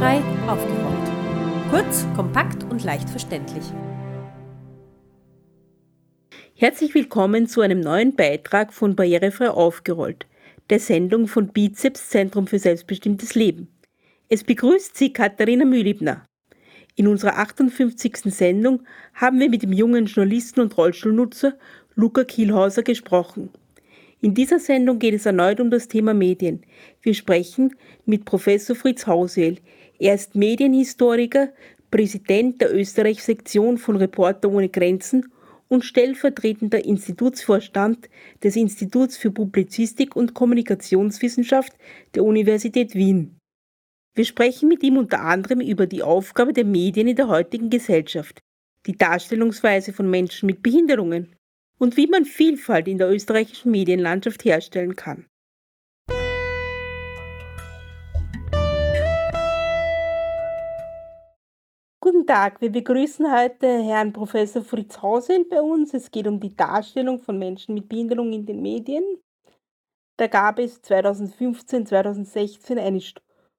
Barrierefrei aufgeräumt. Kurz, kompakt und leicht verständlich. Herzlich willkommen zu einem neuen Beitrag von Barrierefrei aufgerollt, der Sendung von Bizeps Zentrum für selbstbestimmtes Leben. Es begrüßt Sie Katharina Mühlibner. In unserer 58. Sendung haben wir mit dem jungen Journalisten und Rollstuhlnutzer Luca Kielhauser gesprochen. In dieser Sendung geht es erneut um das Thema Medien. Wir sprechen mit Professor Fritz Hausel. Er ist Medienhistoriker, Präsident der Österreich-Sektion von Reporter ohne Grenzen und stellvertretender Institutsvorstand des Instituts für Publizistik und Kommunikationswissenschaft der Universität Wien. Wir sprechen mit ihm unter anderem über die Aufgabe der Medien in der heutigen Gesellschaft, die Darstellungsweise von Menschen mit Behinderungen und wie man Vielfalt in der österreichischen Medienlandschaft herstellen kann. Tag, wir begrüßen heute Herrn Professor Fritz Hausel bei uns. Es geht um die Darstellung von Menschen mit Behinderung in den Medien. Da gab es 2015, 2016 eine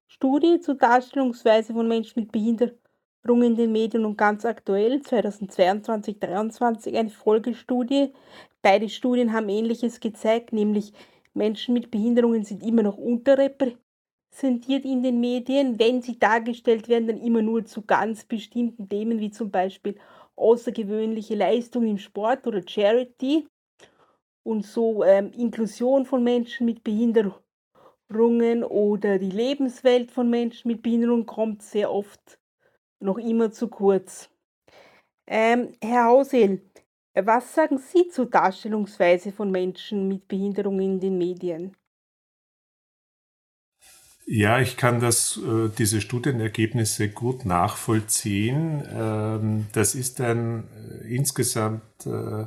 Studie zur Darstellungsweise von Menschen mit Behinderung in den Medien und ganz aktuell 2022 2023 eine Folgestudie. Beide Studien haben Ähnliches gezeigt, nämlich Menschen mit Behinderungen sind immer noch unterrepräsentiert in den Medien. Wenn sie dargestellt werden, dann immer nur zu ganz bestimmten Themen, wie zum Beispiel außergewöhnliche Leistungen im Sport oder Charity. Und so ähm, Inklusion von Menschen mit Behinderung Behinderungen oder die Lebenswelt von Menschen mit Behinderung kommt sehr oft noch immer zu kurz. Ähm, Herr Hausel, was sagen Sie zur Darstellungsweise von Menschen mit Behinderung in den Medien? Ja, ich kann das, äh, diese Studienergebnisse gut nachvollziehen. Ähm, das ist ein äh, insgesamt äh,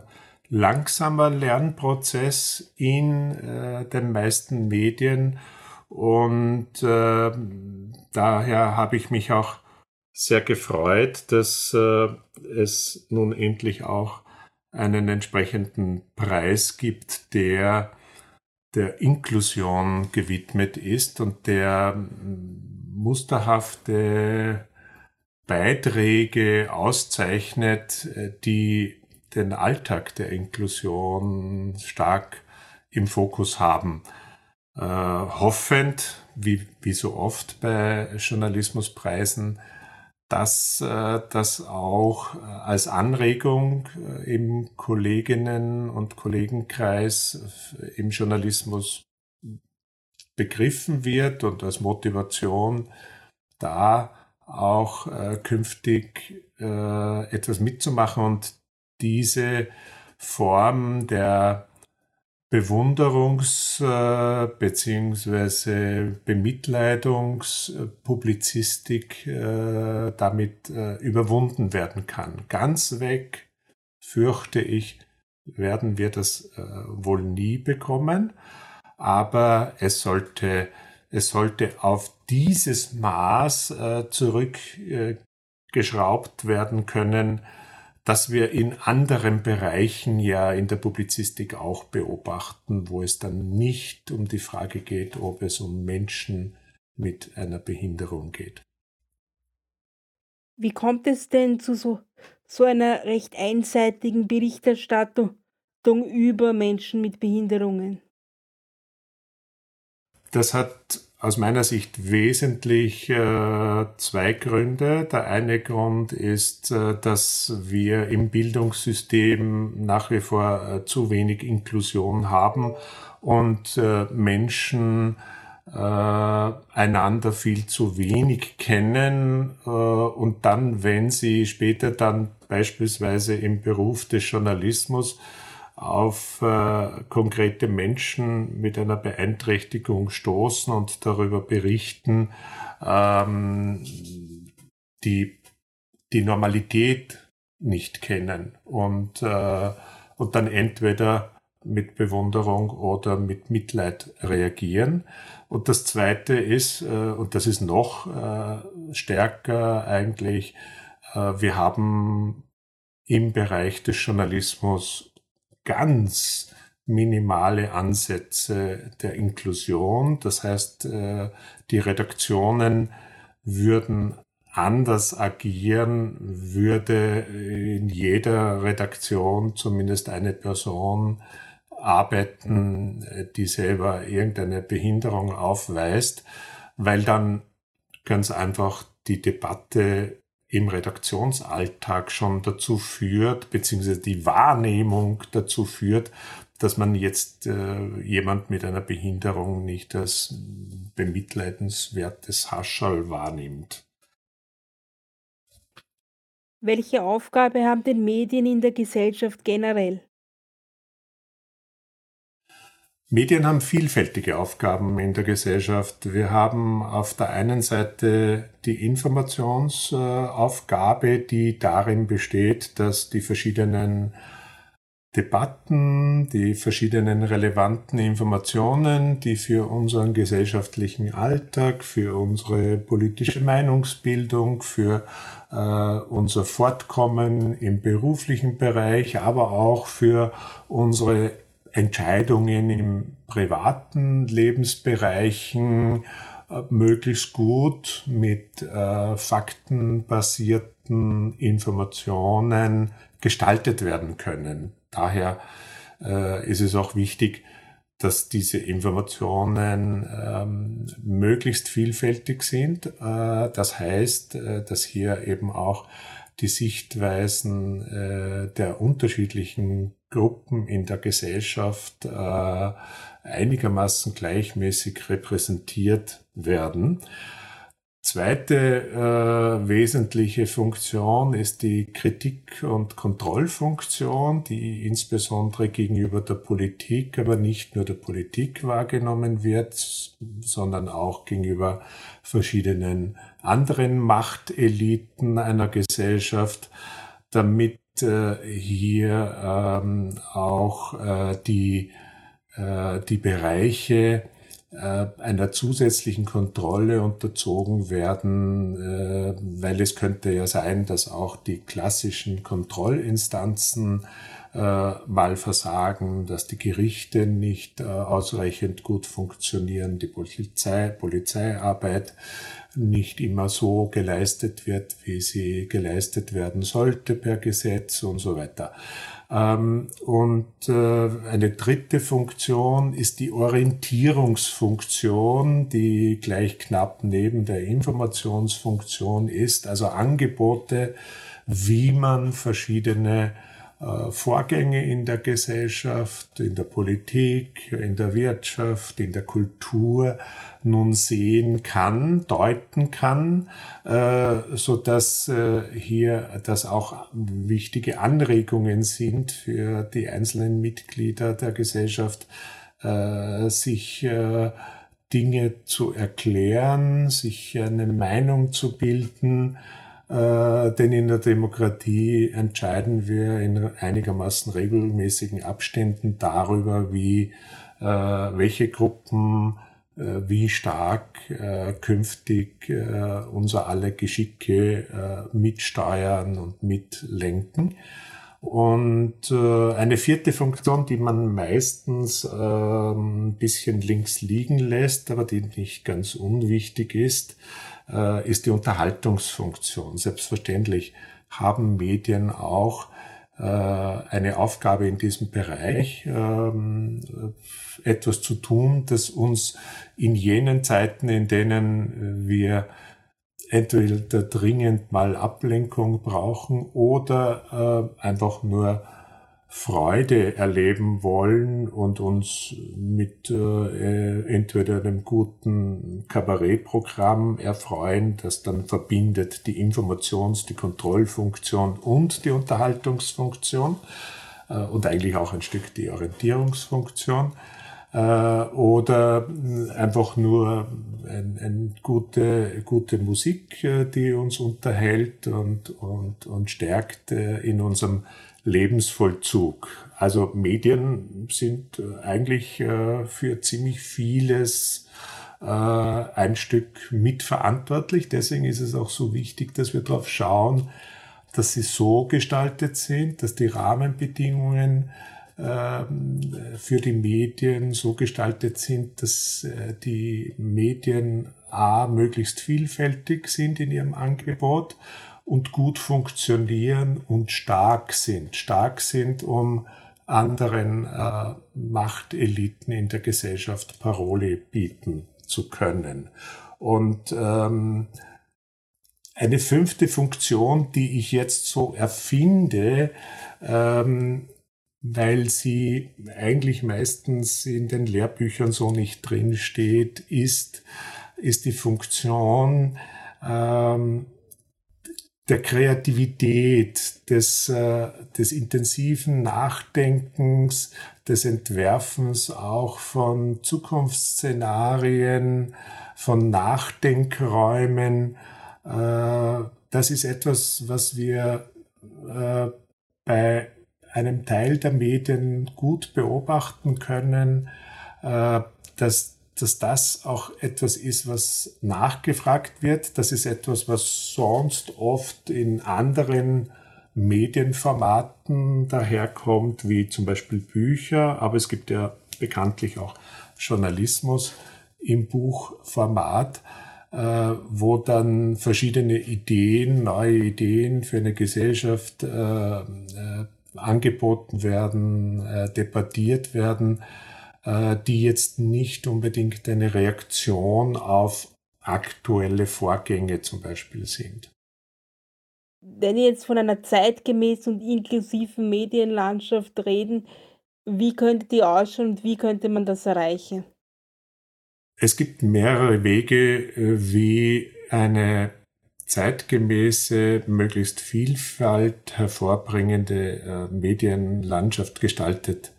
langsamer Lernprozess in den meisten Medien und äh, daher habe ich mich auch sehr gefreut, dass es nun endlich auch einen entsprechenden Preis gibt, der der Inklusion gewidmet ist und der musterhafte Beiträge auszeichnet, die den Alltag der Inklusion stark im Fokus haben. Äh, hoffend, wie, wie so oft bei Journalismuspreisen, dass äh, das auch äh, als Anregung äh, im Kolleginnen- und Kollegenkreis im Journalismus begriffen wird und als Motivation da auch äh, künftig äh, etwas mitzumachen und diese Form der Bewunderungs- äh, bzw. Bemitleidungspublizistik äh, damit äh, überwunden werden kann. Ganz weg, fürchte ich, werden wir das wohl nie bekommen, aber es sollte, es sollte auf dieses Maß zurückgeschraubt werden können, das wir in anderen Bereichen ja in der Publizistik auch beobachten, wo es dann nicht um die Frage geht, ob es um Menschen mit einer Behinderung geht. Wie kommt es denn zu so, so einer recht einseitigen Berichterstattung über Menschen mit Behinderungen? Das hat aus meiner Sicht wesentlich äh, zwei Gründe. Der eine Grund ist, äh, dass wir im Bildungssystem nach wie vor äh, zu wenig Inklusion haben und äh, Menschen äh, einander viel zu wenig kennen äh, und dann, wenn sie später dann beispielsweise im Beruf des Journalismus auf äh, konkrete Menschen mit einer Beeinträchtigung stoßen und darüber berichten, ähm, die die Normalität nicht kennen und, äh, und dann entweder mit Bewunderung oder mit Mitleid reagieren. Und das Zweite ist, äh, und das ist noch äh, stärker eigentlich, äh, wir haben im Bereich des Journalismus ganz minimale Ansätze der Inklusion. Das heißt, äh, die Redaktionen würden anders agieren, würde in jeder Redaktion zumindest eine Person arbeiten, die selber irgendeine Behinderung aufweist, weil dann ganz einfach die Debatte im Redaktionsalltag schon dazu führt, beziehungsweise die Wahrnehmung dazu führt, dass man jetzt äh, jemand mit einer Behinderung nicht als bemitleidenswertes Hascherl wahrnimmt. Welche Aufgabe haben denn Medien in der Gesellschaft generell? Medien haben vielfältige Aufgaben in der Gesellschaft. Wir haben auf der einen Seite die Informationsaufgabe, die darin besteht, dass die verschiedenen Debatten, die verschiedenen relevanten Informationen, die für unseren gesellschaftlichen Alltag, für unsere politische Meinungsbildung, für äh, unser Fortkommen im beruflichen Bereich, aber auch für unsere Entscheidungen im privaten Lebensbereichen äh, möglichst gut mit äh, faktenbasierten Informationen gestaltet werden können. Daher äh, ist es auch wichtig, dass diese Informationen ähm, möglichst vielfältig sind. Äh, das heißt, äh, dass hier eben auch die Sichtweisen äh, der unterschiedlichen Gruppen in der Gesellschaft äh, einigermaßen gleichmäßig repräsentiert werden. Zweite äh, wesentliche Funktion ist die Kritik- und Kontrollfunktion, die insbesondere gegenüber der Politik, aber nicht nur der Politik wahrgenommen wird, sondern auch gegenüber verschiedenen anderen Machteliten einer Gesellschaft, damit äh, hier ähm, auch äh, die, äh, die Bereiche einer zusätzlichen Kontrolle unterzogen werden, äh, weil es könnte ja sein, dass auch die klassischen Kontrollinstanzen äh, mal versagen, dass die Gerichte nicht ausreichend gut funktionieren, die Polizei, Polizeiarbeit nicht immer so geleistet wird, wie sie geleistet werden sollte per Gesetz und so weiter. Ähm, und äh, eine dritte Funktion ist die Orientierungsfunktion, die gleich knapp neben der Informationsfunktion ist, also Angebote, wie man verschiedene Vorgänge in der Gesellschaft, in der Politik, in der Wirtschaft, in der Kultur nun sehen kann, deuten kann, äh, so dass äh, hier das auch wichtige Anregungen sind für die einzelnen Mitglieder der Gesellschaft, sich Dinge zu erklären, sich eine Meinung zu bilden, äh, denn in der Demokratie entscheiden wir in einigermaßen regelmäßigen Abständen darüber, wie äh, welche Gruppen äh, wie stark äh, künftig äh, unser alle Geschicke äh, mitsteuern und mitlenken. Und äh, eine vierte Funktion, die man meistens äh, ein bisschen links liegen lässt, aber die nicht ganz unwichtig ist, äh, ist die Unterhaltungsfunktion. Selbstverständlich haben Medien auch äh, eine Aufgabe in diesem Bereich, ähm, etwas zu tun, das uns in jenen Zeiten, in denen wir entweder dringend mal Ablenkung brauchen oder äh, einfach nur Freude erleben wollen und uns mit äh, entweder einem guten Kabarettprogramm erfreuen, das dann verbindet die Informations-, die Kontrollfunktion und die Unterhaltungsfunktion äh, und eigentlich auch ein Stück die Orientierungsfunktion äh, oder einfach nur ein, ein gute, gute Musik, äh, die uns unterhält und, und, und stärkt äh, in unserem Lebensvollzug. Also Medien sind äh, eigentlich äh, für ziemlich vieles äh, ein Stück mitverantwortlich. Deswegen ist es auch so wichtig, dass wir darauf schauen, dass sie so gestaltet sind, dass die Rahmenbedingungen ähm, für die Medien so gestaltet sind, dass äh, die Medien a möglichst vielfältig sind in ihrem Angebot und gut funktionieren und stark sind. Stark sind, um anderen äh, Machteliten in der Gesellschaft Paroli bieten zu können. Und ähm, eine fünfte Funktion, die ich jetzt so erfinde, ähm, weil sie eigentlich meistens in den Lehrbüchern so nicht drin steht, ist, ist die Funktion ähm, der Kreativität, des, äh, des intensiven Nachdenkens, des Entwerfens auch von Zukunftsszenarien, von Nachdenkräumen. Äh, das ist etwas, was wir äh, bei einem Teil der Medien gut beobachten können, dass, dass das auch etwas ist, was nachgefragt wird. Das ist etwas, was sonst oft in anderen Medienformaten daherkommt, wie zum Beispiel Bücher, aber es gibt ja bekanntlich auch Journalismus im Buchformat, äh, wo dann verschiedene Ideen, neue Ideen für eine Gesellschaft äh, äh, angeboten werden, äh, debattiert werden, die jetzt nicht unbedingt eine Reaktion auf aktuelle Vorgänge zum Beispiel sind. Wenn wir jetzt von einer zeitgemäßen und inklusiven Medienlandschaft reden, wie könnte die ausschauen und wie könnte man das erreichen? Es gibt mehrere Wege, äh, wie eine zeitgemäße, möglichst Vielfalt hervorbringende äh, Medienlandschaft gestaltet äh,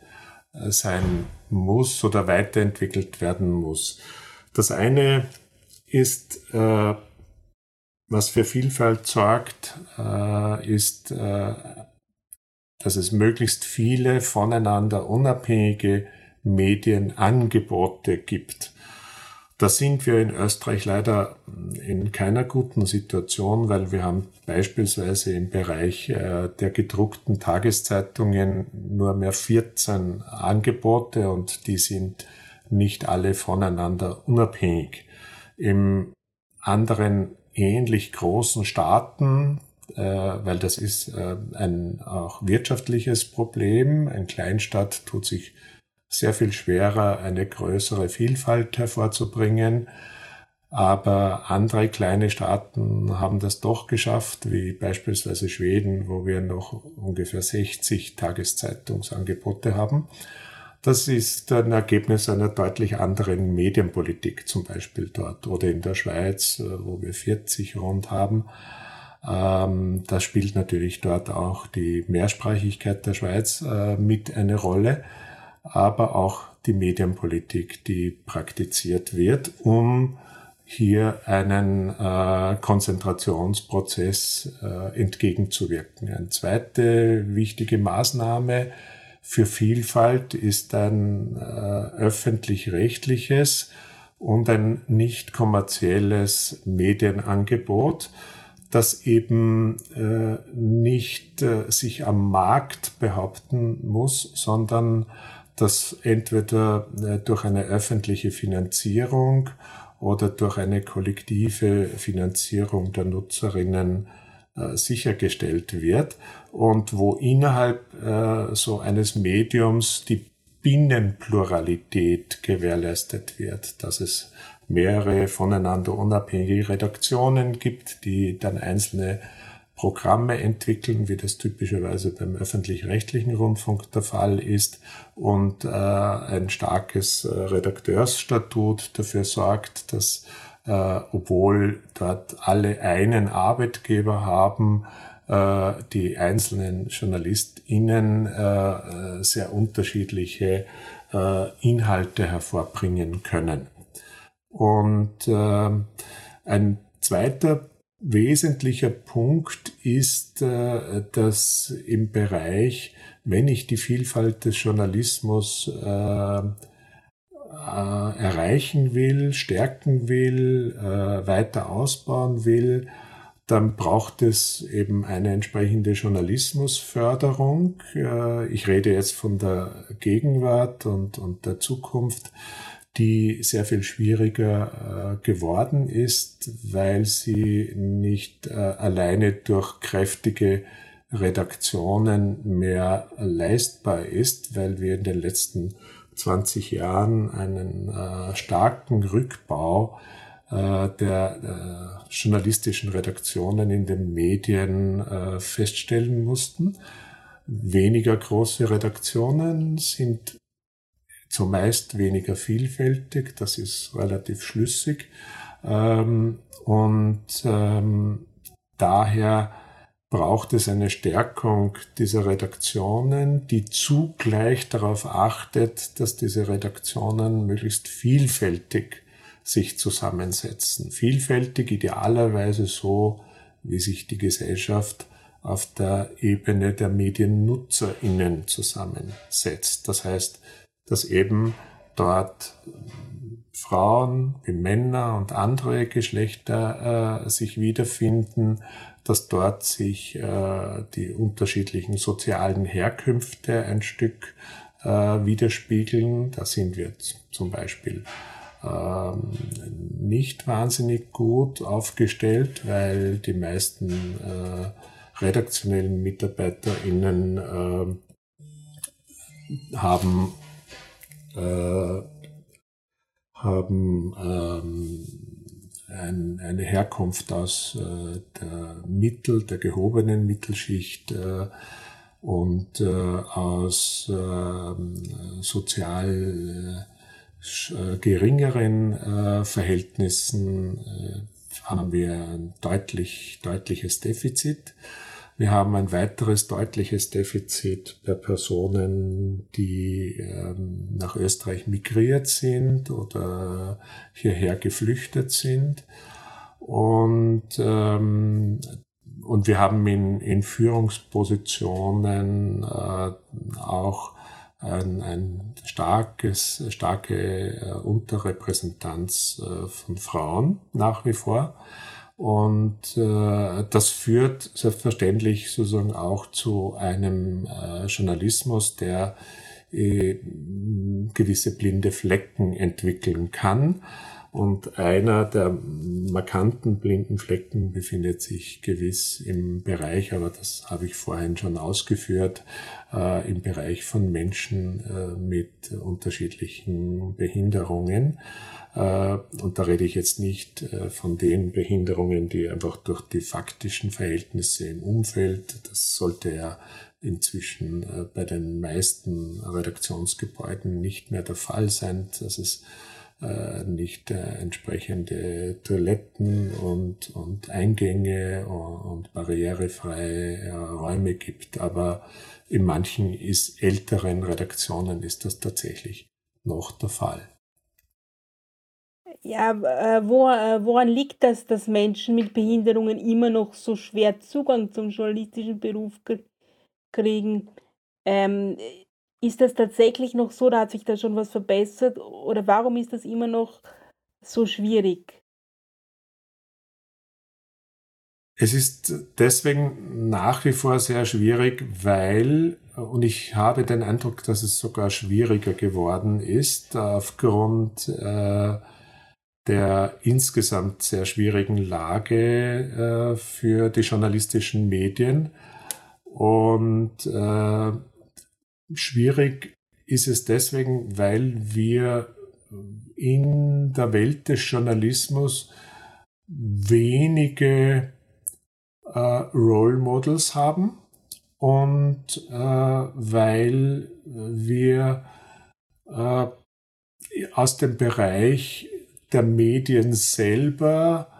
sein muss oder weiterentwickelt werden muss. Das eine ist, äh, was für Vielfalt sorgt, äh, ist, äh, dass es möglichst viele voneinander unabhängige Medienangebote gibt. Da sind wir in Österreich leider in keiner guten Situation, weil wir haben beispielsweise im Bereich äh, der gedruckten Tageszeitungen nur mehr 14 Angebote und die sind nicht alle voneinander unabhängig. Im anderen ähnlich großen Staaten, äh, weil das ist äh, ein auch wirtschaftliches Problem, ein Kleinstaat tut sich sehr viel schwerer, eine größere Vielfalt hervorzubringen. Aber andere kleine Staaten haben das doch geschafft, wie beispielsweise Schweden, wo wir noch ungefähr 60 Tageszeitungsangebote haben. Das ist ein Ergebnis einer deutlich anderen Medienpolitik, zum Beispiel dort oder in der Schweiz, wo wir 40 rund haben. Ähm, das spielt natürlich dort auch die Mehrsprachigkeit der Schweiz äh, mit eine Rolle aber auch die Medienpolitik, die praktiziert wird, um hier einen äh, Konzentrationsprozess äh, entgegenzuwirken. Eine zweite wichtige Maßnahme für Vielfalt ist ein äh, öffentlich-rechtliches und ein nicht kommerzielles Medienangebot, das eben äh, nicht äh, sich am Markt behaupten muss, sondern das entweder äh, durch eine öffentliche Finanzierung oder durch eine kollektive Finanzierung der Nutzerinnen äh, sichergestellt wird und wo innerhalb äh, so eines Mediums die Binnenpluralität gewährleistet wird, dass es mehrere voneinander unabhängige Redaktionen gibt, die dann einzelne Programme entwickeln, wie das typischerweise beim öffentlich-rechtlichen Rundfunk der Fall ist, und äh, ein starkes äh, Redakteursstatut dafür sorgt, dass äh, obwohl dort alle einen Arbeitgeber haben, äh, die einzelnen JournalistInnen äh, sehr unterschiedliche äh, Inhalte hervorbringen können. Und äh, ein zweiter wesentlicher Punkt ist, äh, dass im Bereich, wenn ich die Vielfalt des Journalismus äh, äh, erreichen will, stärken will, weiter ausbauen will, dann braucht es eben eine entsprechende Journalismusförderung. Ich rede jetzt von der Gegenwart und, und der Zukunft, die sehr viel schwieriger äh, geworden ist, weil sie nicht äh, alleine durch kräftige Redaktionen mehr leistbar ist, weil wir in den letzten 20 Jahren einen starken Rückbau äh, der äh, journalistischen Redaktionen in den Medien äh, feststellen mussten. Weniger große Redaktionen sind zumeist weniger vielfältig, das ist relativ schlüssig. Ähm, und ähm, daher braucht es eine Stärkung dieser Redaktionen, die zugleich darauf achtet, dass diese Redaktionen möglichst vielfältig sich zusammensetzen. Vielfältig, idealerweise so, wie sich die Gesellschaft auf der Ebene der MediennutzerInnen zusammensetzt. Das heißt, dass eben dort Frauen wie Männer und andere Geschlechter äh, sich wiederfinden, dass dort sich äh, die unterschiedlichen sozialen Herkünfte ein Stück äh, widerspiegeln. Da sind wir zum Beispiel ähm, nicht wahnsinnig gut aufgestellt, weil die meisten äh, redaktionellen MitarbeiterInnen äh, haben, äh, haben ähm, ein, eine Herkunft aus äh, der Mittel, der gehobenen Mittelschicht äh, und äh, aus ähm, sozial äh, geringeren äh, Verhältnissen äh, haben wir ein deutlich, deutliches Defizit. Wir haben ein weiteres deutliches Defizit bei Personen, die ähm, nach Österreich migriert sind oder hierher geflüchtet sind. Und, ähm, und wir haben in, in Führungspositionen äh, auch ein, ein starkes, starke äh, Unterrepräsentanz äh, von Frauen nach wie vor. Und äh, das führt selbstverständlich sozusagen auch zu einem äh, Journalismus, der äh, gewisse blinde Flecken entwickeln kann. Und einer der markanten blinden Flecken befindet sich gewiss im Bereich, aber das habe ich vorhin schon ausgeführt, äh, im Bereich von Menschen äh, mit unterschiedlichen Behinderungen. Äh, und da rede ich jetzt nicht äh, von den Behinderungen, die einfach durch die faktischen Verhältnisse im Umfeld, das sollte ja inzwischen äh, bei den meisten Redaktionsgebäuden nicht mehr der Fall sein, dass es äh, nicht äh, entsprechende Toiletten und, und Eingänge und, und barrierefreie äh, Räume gibt. Aber in manchen ist älteren Redaktionen ist das tatsächlich noch der Fall. Ja, äh, wo, äh, woran liegt das, dass Menschen mit Behinderungen immer noch so schwer Zugang zum journalistischen Beruf kriegen? Ähm, ist das tatsächlich noch so, da hat sich da schon was verbessert oder warum ist das immer noch so schwierig? Es ist deswegen nach wie vor sehr schwierig, weil, und ich habe den Eindruck, dass es sogar schwieriger geworden ist, aufgrund äh, der insgesamt sehr schwierigen Lage äh, für die journalistischen Medien. Und äh, Schwierig ist es deswegen, weil wir in der Welt des Journalismus wenige äh, Role Models haben und äh, weil wir äh, aus dem Bereich der Medien selber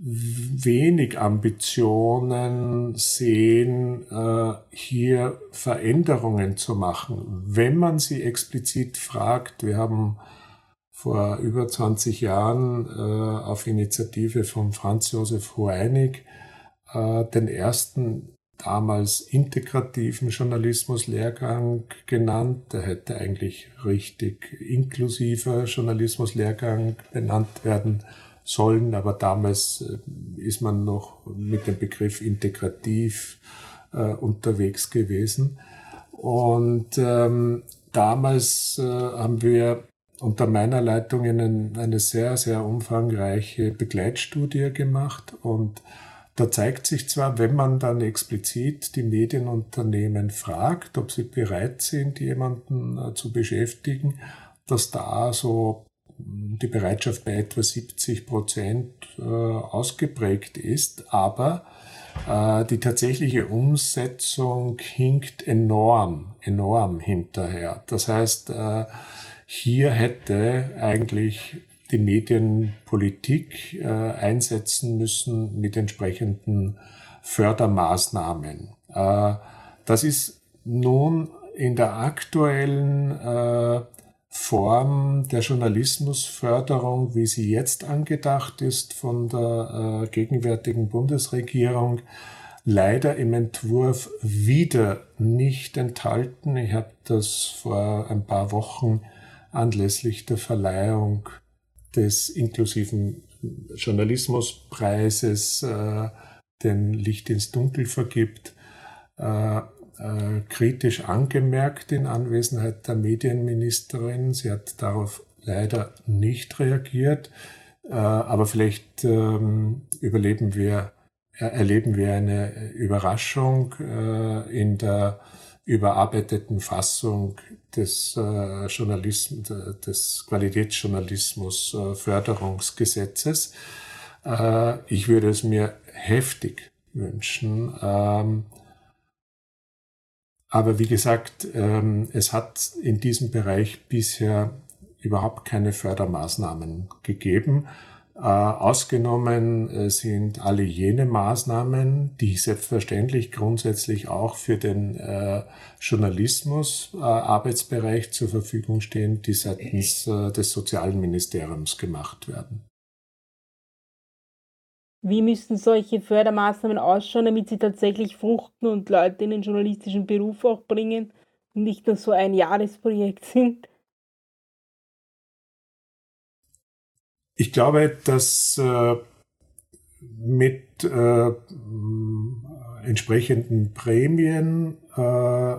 wenig Ambitionen sehen, äh, hier Veränderungen zu machen. Wenn man sie explizit fragt, wir haben vor über 20 Jahren äh, auf Initiative von Franz Josef Hoeinig äh, den ersten damals integrativen Journalismuslehrgang genannt. Der hätte eigentlich richtig inklusiver Journalismuslehrgang benannt werden sollen, aber damals äh, ist man noch mit dem Begriff integrativ äh, unterwegs gewesen. Und ähm, damals äh, haben wir unter meiner Leitung einen, eine sehr, sehr umfangreiche Begleitstudie gemacht und da zeigt sich zwar, wenn man dann explizit die Medienunternehmen fragt, ob sie bereit sind, jemanden äh, zu beschäftigen, dass da so die Bereitschaft bei etwa 70 Prozent äh, ausgeprägt ist, aber äh, die tatsächliche Umsetzung hinkt enorm, enorm hinterher. Das heißt, äh, hier hätte eigentlich die Medienpolitik äh, einsetzen müssen mit entsprechenden Fördermaßnahmen. Äh, das ist nun in der aktuellen äh, Form der Journalismusförderung, wie sie jetzt angedacht ist von der äh, gegenwärtigen Bundesregierung, leider im Entwurf wieder nicht enthalten. Ich habe das vor ein paar Wochen anlässlich der Verleihung des inklusiven Journalismuspreises, äh, den Licht ins Dunkel vergibt, äh, äh, kritisch angemerkt in Anwesenheit der Medienministerin. Sie hat darauf leider nicht reagiert, äh, aber vielleicht ähm, überleben wir, äh, erleben wir eine Überraschung in der überarbeiteten Fassung des Journalismus, des Qualitätsjournalismus Förderungsgesetzes. Ich würde es mir heftig wünschen, ähm, aber wie gesagt, ähm, es hat in diesem Bereich bisher überhaupt keine Fördermaßnahmen gegeben. Äh, ausgenommen äh, sind alle jene Maßnahmen, die selbstverständlich grundsätzlich auch für den äh, Journalismus Arbeitsbereich zur Verfügung stehen, die seitens des Sozialministeriums gemacht werden. Wie müssten solche Fördermaßnahmen ausschauen, damit sie tatsächlich fruchten und Leute in den journalistischen Beruf auch bringen und nicht nur so ein Jahresprojekt sind? Ich glaube, dass äh, mit äh, entsprechenden Prämien äh,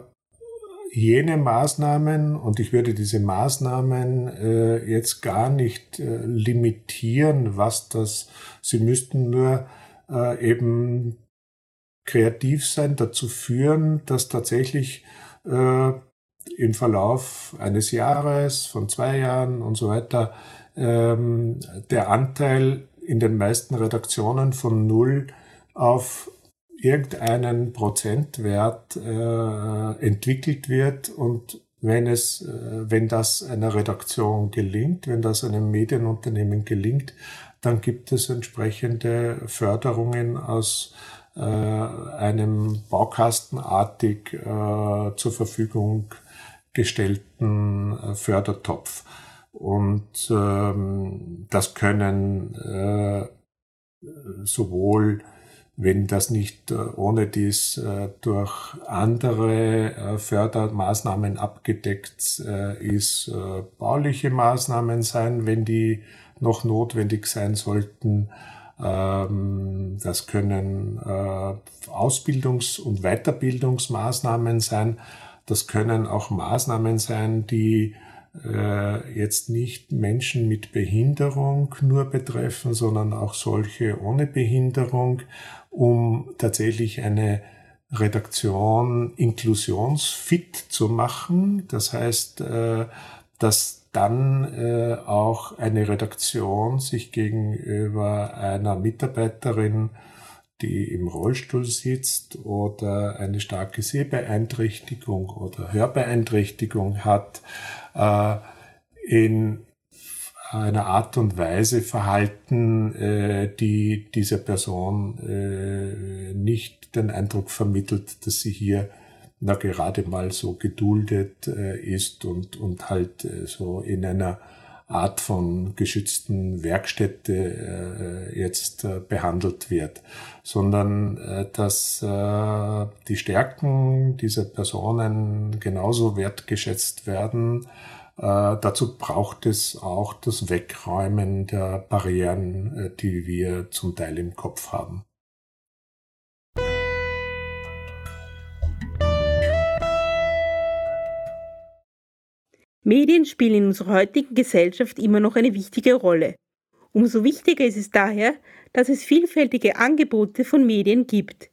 jene Maßnahmen, und ich würde diese Maßnahmen äh, jetzt gar nicht äh, limitieren, was das, sie müssten nur äh, eben kreativ sein, dazu führen, dass tatsächlich äh, im Verlauf eines Jahres, von zwei Jahren und so weiter, ähm, der Anteil in den meisten Redaktionen von null auf irgendeinen Prozentwert äh, entwickelt wird und wenn es, äh, wenn das einer Redaktion gelingt, wenn das einem Medienunternehmen gelingt, dann gibt es entsprechende Förderungen aus äh, einem baukastenartig äh, zur Verfügung gestellten äh, Fördertopf. Und ähm, das können äh, sowohl wenn das nicht äh, ohne dies äh, durch andere äh, Fördermaßnahmen abgedeckt ist, bauliche Maßnahmen sein, wenn die noch notwendig sein sollten. Ähm, das können Ausbildungs- und Weiterbildungsmaßnahmen sein. Das können auch Maßnahmen sein, die jetzt nicht Menschen mit Behinderung nur betreffen, sondern auch solche ohne Behinderung um tatsächlich eine Redaktion inklusionsfit zu machen. Das heißt, äh, dass dann äh, auch eine Redaktion sich gegenüber einer Mitarbeiterin, die im Rollstuhl sitzt oder eine starke Sehbeeinträchtigung oder Hörbeeinträchtigung hat, äh, in einer Art und Weise verhalten, äh, die dieser Person äh, nicht den Eindruck vermittelt, dass sie hier na gerade mal so geduldet äh, ist und, und halt äh, so in einer Art von geschützten Werkstätte äh, jetzt äh, behandelt wird, sondern äh, dass äh, die Stärken dieser Personen genauso wertgeschätzt werden Äh, dazu braucht es auch das Wegräumen der Barrieren, äh, die wir zum Teil im Kopf haben. Medien spielen in unserer heutigen Gesellschaft immer noch eine wichtige Rolle. Umso wichtiger ist es daher, dass es vielfältige Angebote von Medien gibt.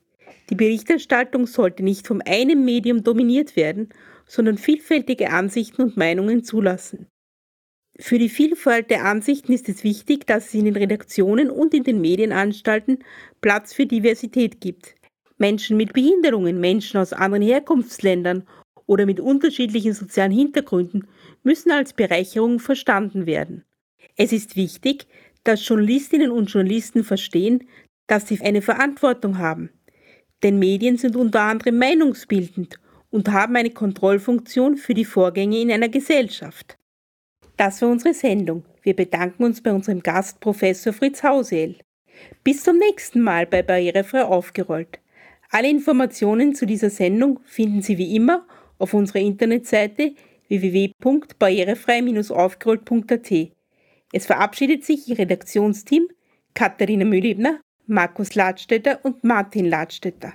Die Berichterstattung sollte nicht vom einem Medium dominiert werden, sondern vielfältige Ansichten und Meinungen zulassen. Für die Vielfalt der Ansichten ist es wichtig, dass es in den Redaktionen und in den Medienanstalten Platz für Diversität gibt. Menschen mit Behinderungen, Menschen aus anderen Herkunftsländern oder mit unterschiedlichen sozialen Hintergründen müssen als Bereicherung verstanden werden. Es ist wichtig, dass Journalistinnen und Journalisten verstehen, dass sie eine Verantwortung haben. Denn Medien sind unter anderem meinungsbildend und haben eine Kontrollfunktion für die Vorgänge in einer Gesellschaft. Das war unsere Sendung. Wir bedanken uns bei unserem Gast Professor Fritz Hausel. Bis zum nächsten Mal bei Barrierefrei aufgerollt. Alle Informationen zu dieser Sendung finden Sie wie immer auf unserer Internetseite www.barrierefrei-aufgerollt.at. Es verabschiedet sich Ihr Redaktionsteam Katharina Mühlebner, Markus Ladstätter und Martin Ladstätter.